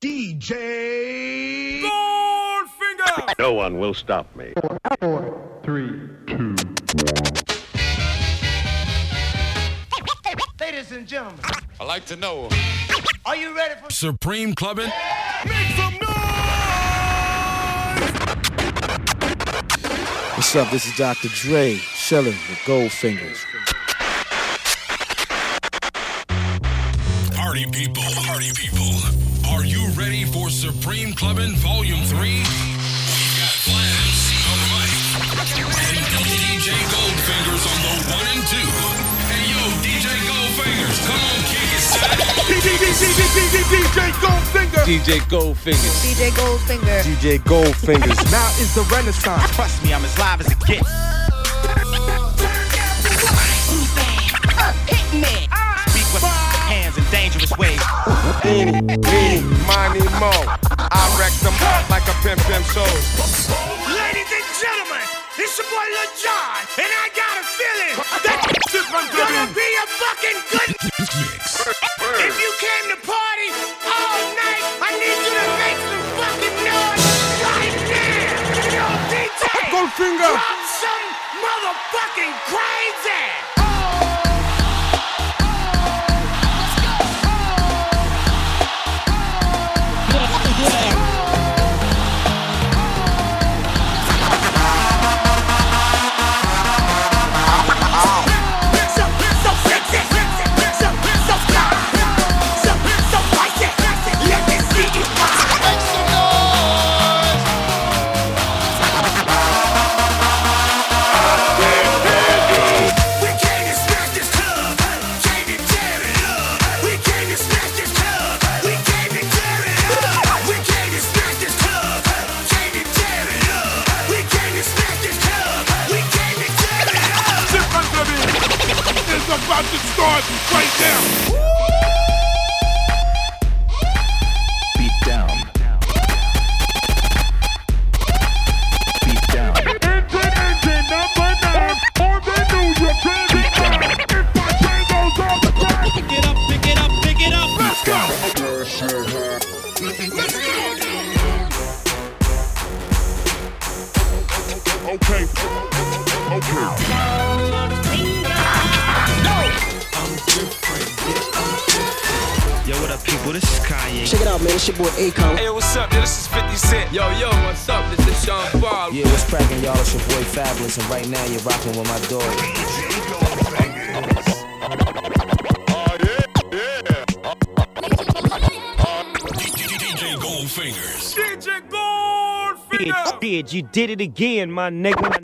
DJ Goldfinger. No one will stop me. Three, two, Ladies and gentlemen, I like to know. are you ready for Supreme Clubbing. Make some noise. What's up? This is Dr. Dre, chilling with Goldfingers. Supreme Clubbing Volume 3? We've got Flams on the mic. And DJ Goldfingers on the one and two. Hey yo, DJ Goldfingers, come on, kick it, son. DJ Goldfinger? DJ Goldfingers. DJ Goldfinger. DJ Goldfingers. Now is the renaissance. Trust me, I'm as live as it gets. Speak with hands in dangerous ways. Eeny, meeny, miny, mo. Pimp shows. Ladies and gentlemen, it's your boy Lil Jon, and I got a feeling that this one's gonna be a fucking good. Mix. If you came to party all night, I need you to make some fucking noise right now. Yo, DJ, Goldfinger. drop some motherfucking crazy. Boy and right now you're rocking with my dog. DJ Goldfingers. DJ Goldfinger. Did you did it again, my nigga?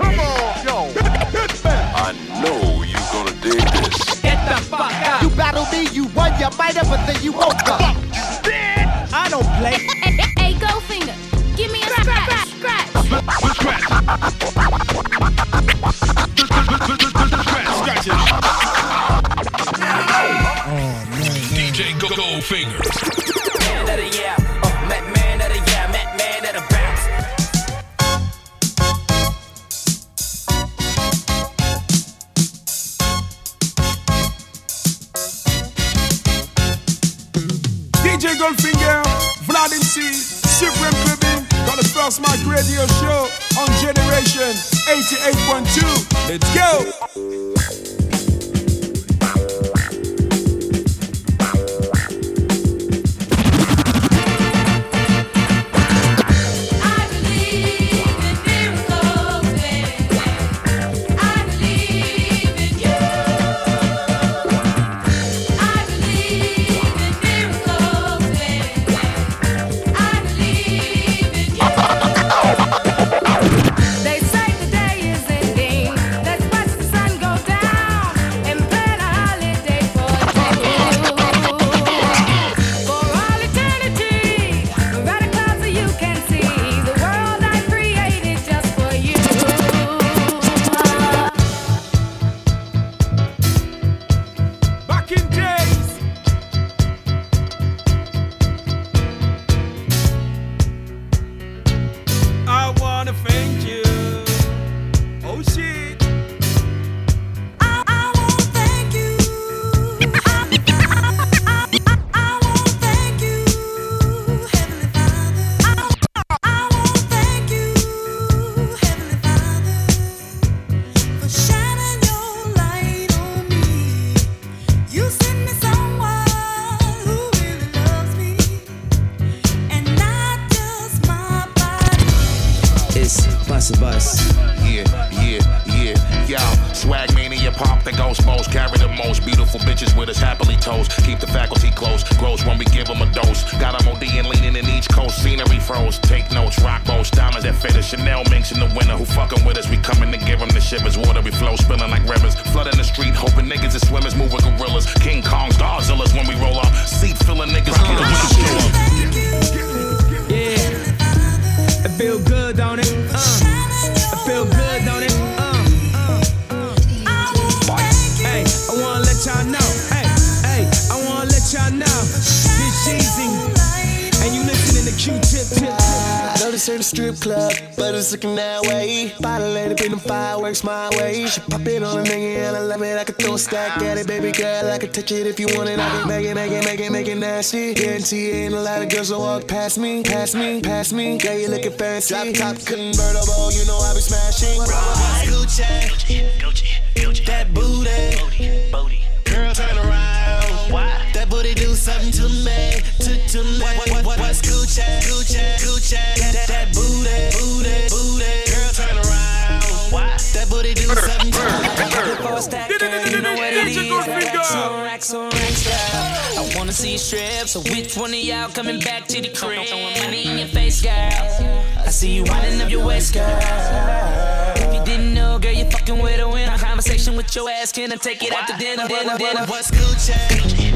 I know you gonna dig this. Get the fuck out. You battle me, you won, you might have, but then you woke up. I don't play. Hey, Goldfinger, give me a scratch. Scratch. DJ first mic radio show on Generation 88.2. Let's go! Bust a bus. Yeah, yeah, yeah, yo. Swag mania, pop the ghost most. Carry the most beautiful bitches with us happily toast. Keep the faculty close. Grows when we give them a dose. Got them OD and leaning in each coast. Scenery froze. Take notes. Rock boats. Diamonds that fit us. Chanel minks in the winter. Who fucking with us? We coming to give them the shivers. Watery flow. Spilling like rivers. Flooding the street. Hoping niggas and swimmers move with gorillas. King Kongs, Godzillas when we roll up. Seat filling niggas. Get a wicked show up. Yeah. It feel good, don't it? Uh. This ain't a strip club, but it's looking that way. Bottle lady, bring them fireworks my way. She pop it on a nigga and I love it. I could throw a stack at it, baby girl. I could touch it if you want it. I can make it, make it, make it, make it nasty. Guarantee ain't a lot of girls that walk past me, past me, past me. Yeah, you looking fancy. Drop top convertible, you know I be smashing. Gucci, Gucci, Gucci, Gucci. that booty, girl turn around. Why? That booty do something to me, to to me. What, what, what, what's Gucci, Gucci, Gucci? That, that booty, booty, booty, girl turn around. Why? That booty do something to me. Before stack, girl, you know what it is. On racks on racks, girl. I wanna see you strip, so which one of y'all coming back to the crib? Throwing money in your face, girl. I see you winding up your waist, girl. If you didn't know, girl, you fucking with a winner. Conversation with your ass, can I take it out to dinner, dinner, dinner? What's Gucci?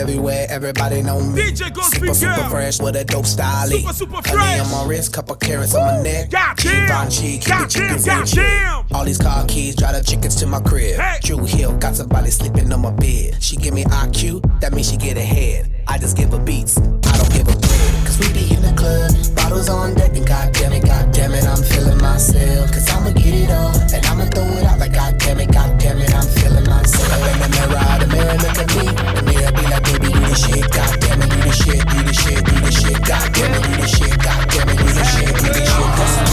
everywhere, everybody know me. DJ Ghost super, super Girl. fresh with a dope style. Super, super fresh. on my wrist, couple carrots on my neck. Goddamn. Keep Goddamn, chickens in check. goddamn. All these car keys, drive the chickens to my crib. Hey. Drew Hill, got somebody sleeping on my bed. She give me IQ, that means she get ahead. I just give her beats, I don't give a bread. Cause we be club, bottles on deck, and goddamn it, goddamn it, I'm feeling myself. Cause I'ma get it on, and I'ma throw it out like goddamn it, goddamn it, I'm feeling myself. In the mirror, the mirror look at me. The mirror be like, baby, you the shit, goddamn it, you the shit, you the shit, you the shit, goddamn it, you the shit, goddamn it, you the shit, you the shit.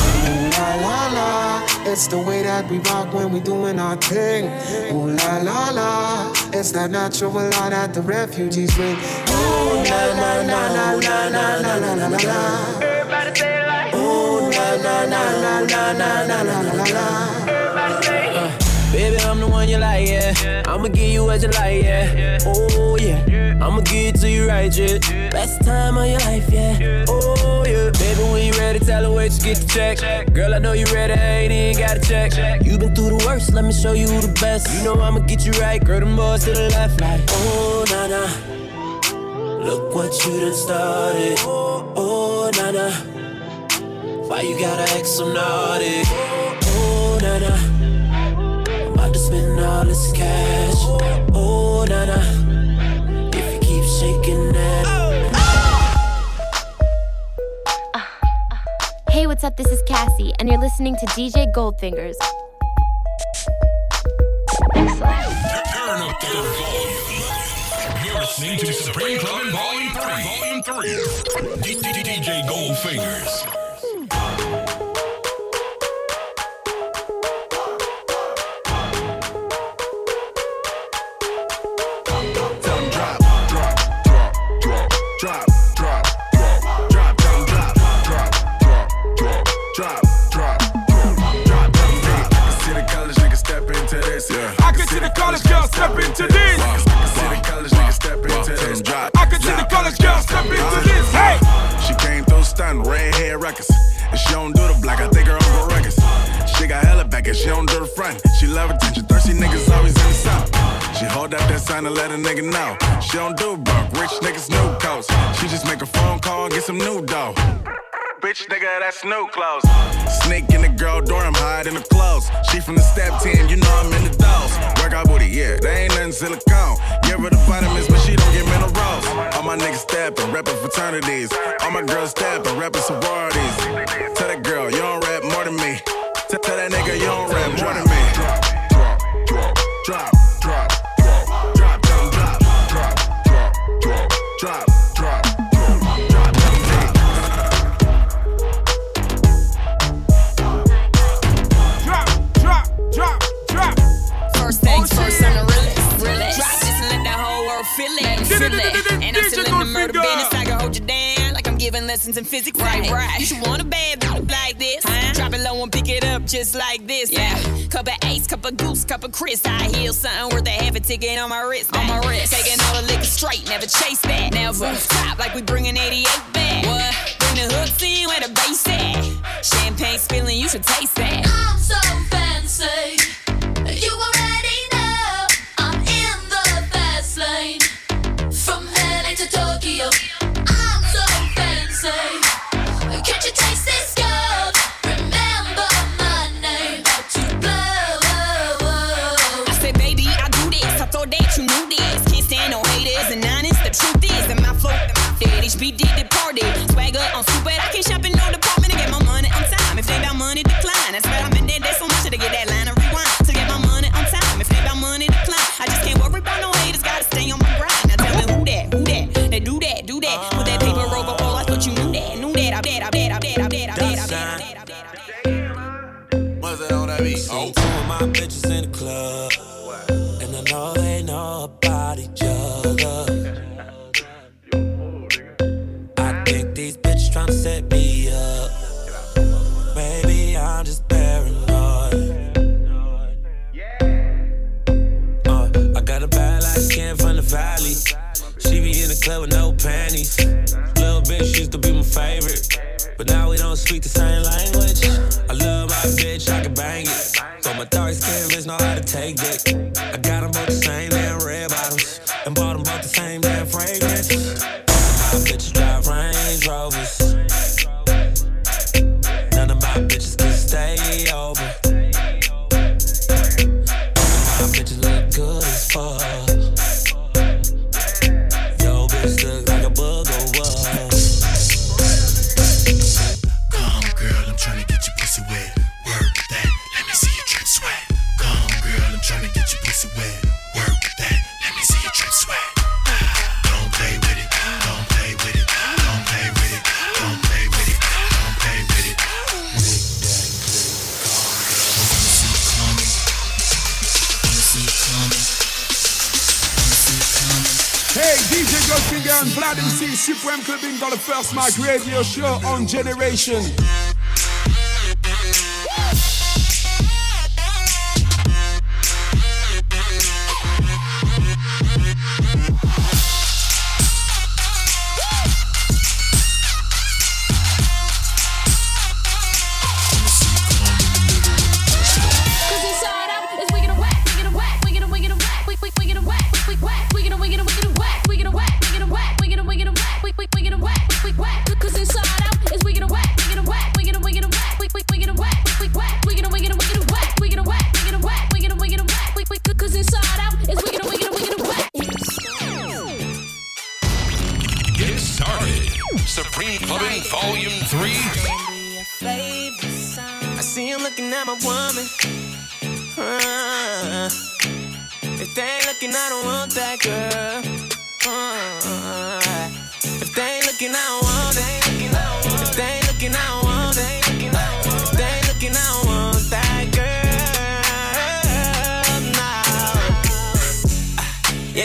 La la la, it's the way that we rock when we doing our thing. Ooh la la la, it's that natural law that the refugees bring. Ooh la la la la la la la la la la. Everybody say like. La la la la la la la la la la. Baby, I'm the one you like, yeah. I'ma give you what you like, yeah. Oh, yeah. I'ma give it to you right, yeah. Best time of your life, yeah. Oh, yeah. Baby, when you ready, tell her wait to get the check. Girl, I know you ready, ain't even got to check. You been through the worst, let me show you the best. You know I'ma get you right, girl, them boys to the left, like. Oh. Look what you done started. Oh, nah, nah. Why you gotta act so naughty? Oh, nah, nah. I'm about to spend all this cash. Oh, na na. If you keep shaking that. Hey, what's up? This is Cassie, and you're listening to DJ Goldfingers. Turn listening to Supreme Clubbing Volume 3. Volume 3. D- D- D- DJ Goldfingers. And let a nigga know. She don't do broke, rich niggas new coats. She just make a phone call, get some new dough. Bitch, nigga, that's new clothes. Sneak in the girl door, I'm hiding the clothes. She from the step 10, you know I'm in the dolls. Work got booty, yeah. They ain't nothing silicone. Give her the vitamins, but she don't get minerals. All my niggas steppin', reppin' fraternities. All my girls steppin', reppin' sororities. Tell that girl, you don't rap more than me. Tell, tell that nigga, you don't rap more than me. Drop, drop, drop, drop, down like I'm giving lessons in physics. Right, right. You should want a bad bitch like this. Drop it low and pick it up just like this. Yeah. Cup of ace, cup of goose, cup of Chris. I heal something worth a half a ticket on my wrist. On my wrist. Taking all the liquor straight, never chase that. Never rooftop like we bringing 88 back. What? Bring the hooks in where the bass at. Champagne spilling, you should taste that. I'm so fancy. Club, and I know they know about each other. I think these bitches tryna set me up. Maybe I'm just paranoid. Uh, I got a bad light skin from the valley. She be in the club with no Hey, DJ Goldfinger and Vlad MC, Supreme Clubbing dans le First Mic Radio Show on Generation.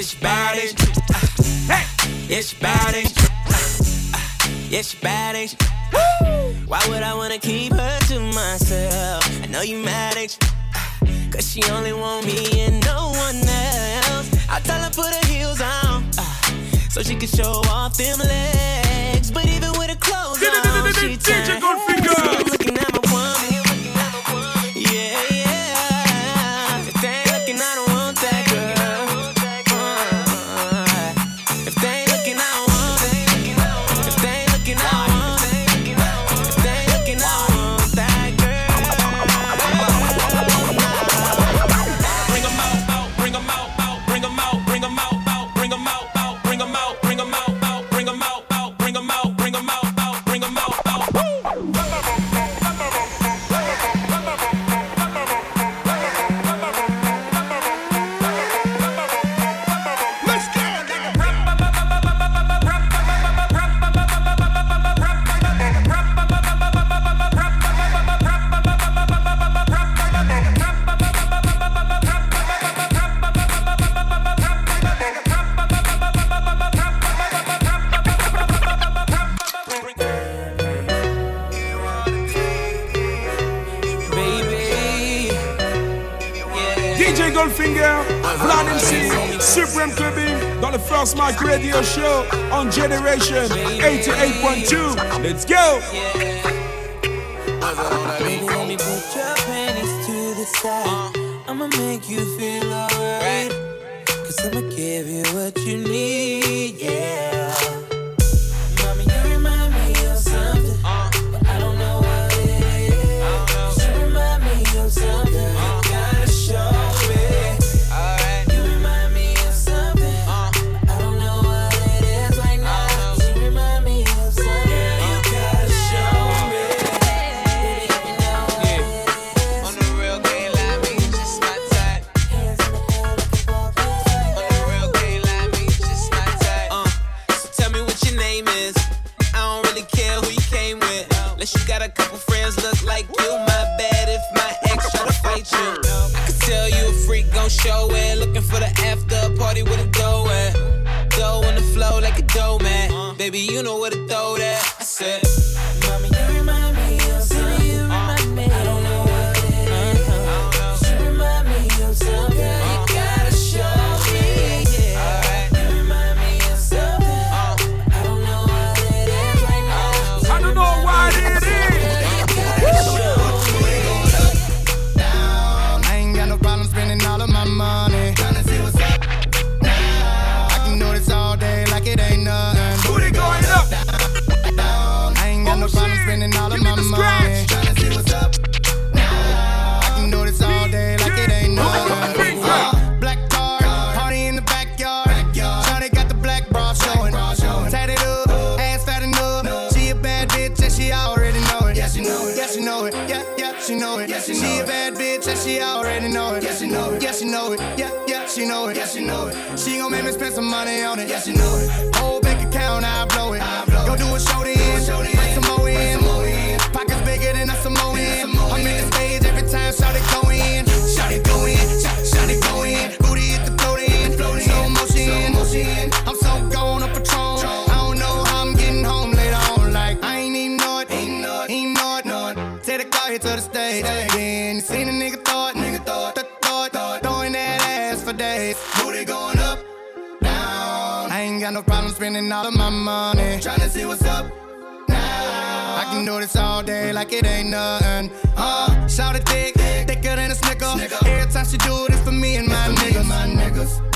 She bad she? Hey, she bad? Yeah, she bad ain't? Why would I wanna keep her to myself? I know you mad ain't you? Cause she only want me and no one else. I tell her put her heels on. uh, so she can show off them legs. But even with her clothes on, she turns. Looking at my woman. Radio Show on Generation 88.2. Let's go! Let. I'ma make you feel alright. Cause I'ma give you what you need, yeah. What your name is. I don't really care who you came with. Unless you got a couple friends look like you. My bad if my ex try to fight you. I could tell you a freak gon' show it. Looking for the after party with a dough at. Dough on the flow like a dough man. Baby, you know where to throw that. I said, spend some money on it. Yeah, she know it. Whole bank account, I blow it. Go do a show then. Bring some more in. Pockets bigger than a Samoan. I'm in the stage every time Shawty go in. Shawty go in. Shawty Shawty go in. Booty hit the float in. Slow motion. I'm so gone up Patron. I don't know how I'm getting home later on. Like I ain't even know it. Ain't know it. Ain't know it. Take the car here to the stage. Then you seen a. Nigga spending all of my money. Tryna see what's up. now. I can do this all day like it ain't nothing. Uh, shout it thick, thicker than a snicker. Every time she do this for me and my niggas.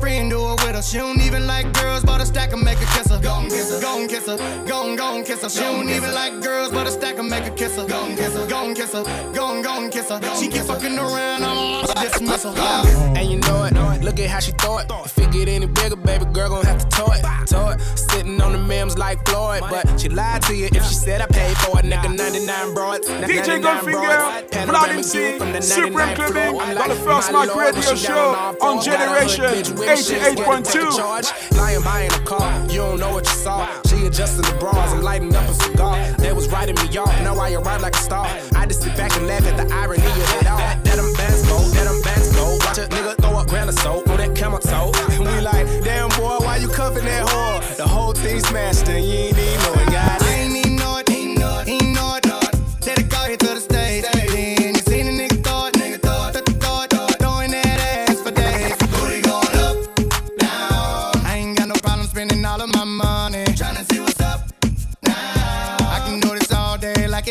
Friend do it with her. She don't even like girls, but a stack and make her kiss her. Gon' kiss her, gon' kiss her, gon' gon' kiss her. She don't even like girls, but a stack and make her kiss her. Gon' kiss her, gon' kiss her, gon' gon' kiss her. She keep fucking around, I'm lost dismissal. And you know it, look at how she throw it. If it get any bigger, baby girl gon' have to tow it. Tow it. Sitting on the memes like Floyd, but she lied to you if she said I paid for it. Nigga, 99 broads. DJ Goldfinger, Vlad MC, Supreme Clubbing, on the First Mic Radio Show on Generation 88.2. Lying by in the car, you don't know what you saw. She adjusting the bras, I'm lighting up a cigar. They was writing me off, now I arrive like a star. I just sit back and laugh at the irony of it all. That bands go, that them bands go. Watch a nigga throw up grand of soap on that camel toe. And we like, damn boy, why you cuffing that whore? The whole thing smashed and you ain't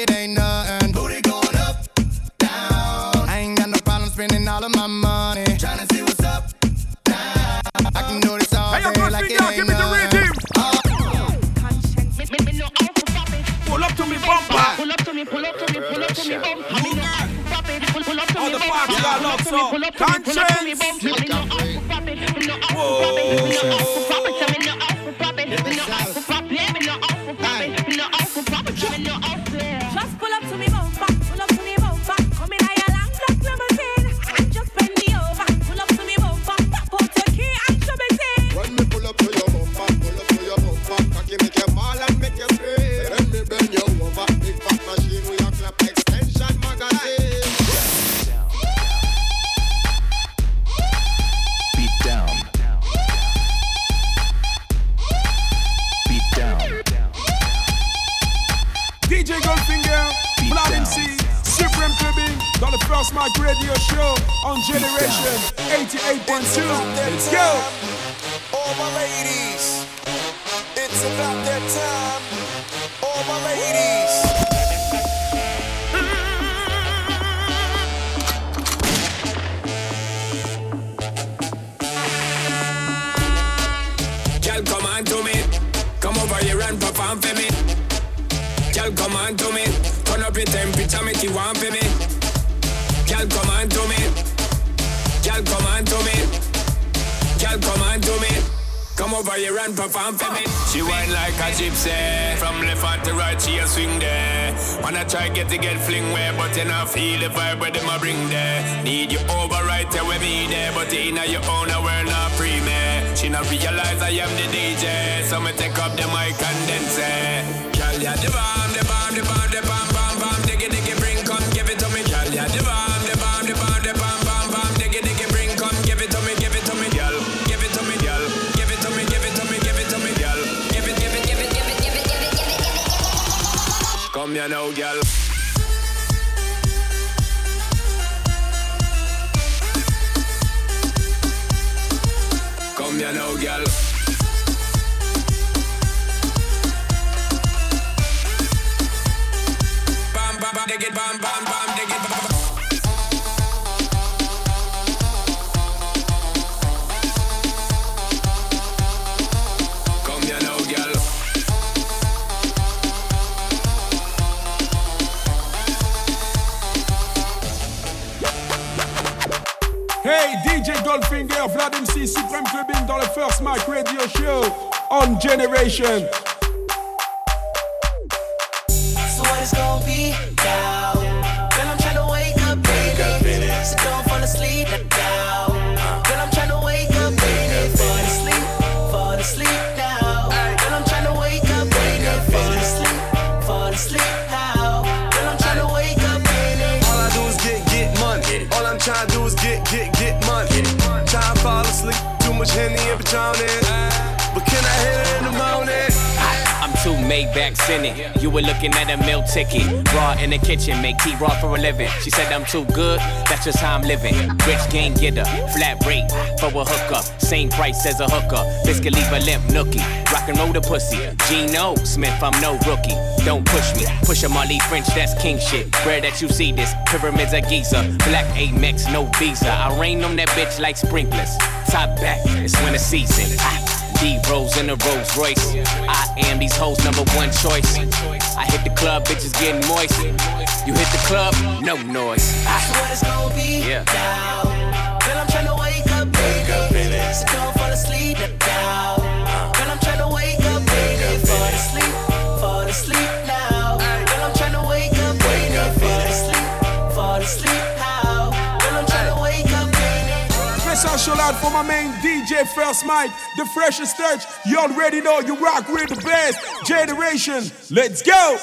it ain't nothing. Booty going up, down. I ain't got no problem spending all of my money. Tryna see what's up now. I can do this all Hey, yo, day like it Goldfinger, ain't give me the nothing. rhythm. Pull up to me bumper. Pull up to me, pull up to me, pull up to me bumper. Me no have to pop it. Pull pull up to All me the bumper. party got Pull up lots to me, of pull up to me, pull up to me conscience. bumper. Me no Girl, come on to me. Girl, come on to me. Girl, come on to me. Come over here and perform for me. She whine like a gypsy. From left hand to right, she a swing there. Wanna try get to get fling where, but you not feel the vibe where them a bring there. Need you over right there with me there, but you inna your own a world not free me. She not realize I am the DJ, so me take up the mic and then eh. say, Girl, ya the bomb, you know, girl. Generation. So what is gonna be now? Girl, I'm tryna wake up, baby. So don't fall asleep now. Girl, I'm tryna wake up, baby. Fall asleep, fall asleep now. Girl, I'm tryna wake up, baby. Fall asleep, fall asleep now. Girl, I'm tryna wake up, baby. All I do is get, get money. All I'm trying to do is get, get, get money. Try to fall asleep. Too much Henny and Patron in. But can I hit it in the morning? I'm two Maybachs in it. You were looking at a meal ticket. Raw in the kitchen, make tea raw for a living. She said I'm too good, that's just how I'm living. Rich game getter, flat rate for a hookup. Same price as a hooker. Biscuit leave a limp nookie. Rock and roll the pussy. Gino Smith, I'm no rookie. Don't push me. Push a Marley French, that's king shit. Rare that you see this. Pyramids of Giza. Black Amex, no visa. I rain on that bitch like sprinklers. Top back, it's winter season. Ah. D Rose in a Rolls Royce. I am these hoes' number one choice. I hit the club, bitches getting moist. You hit the club, no noise. So what it's gonna be Yeah. now? Girl, I'm tryna wake up, baby. So don't for my main DJ First Mike, the freshest touch. You already know you rock with the best generation. Let's go.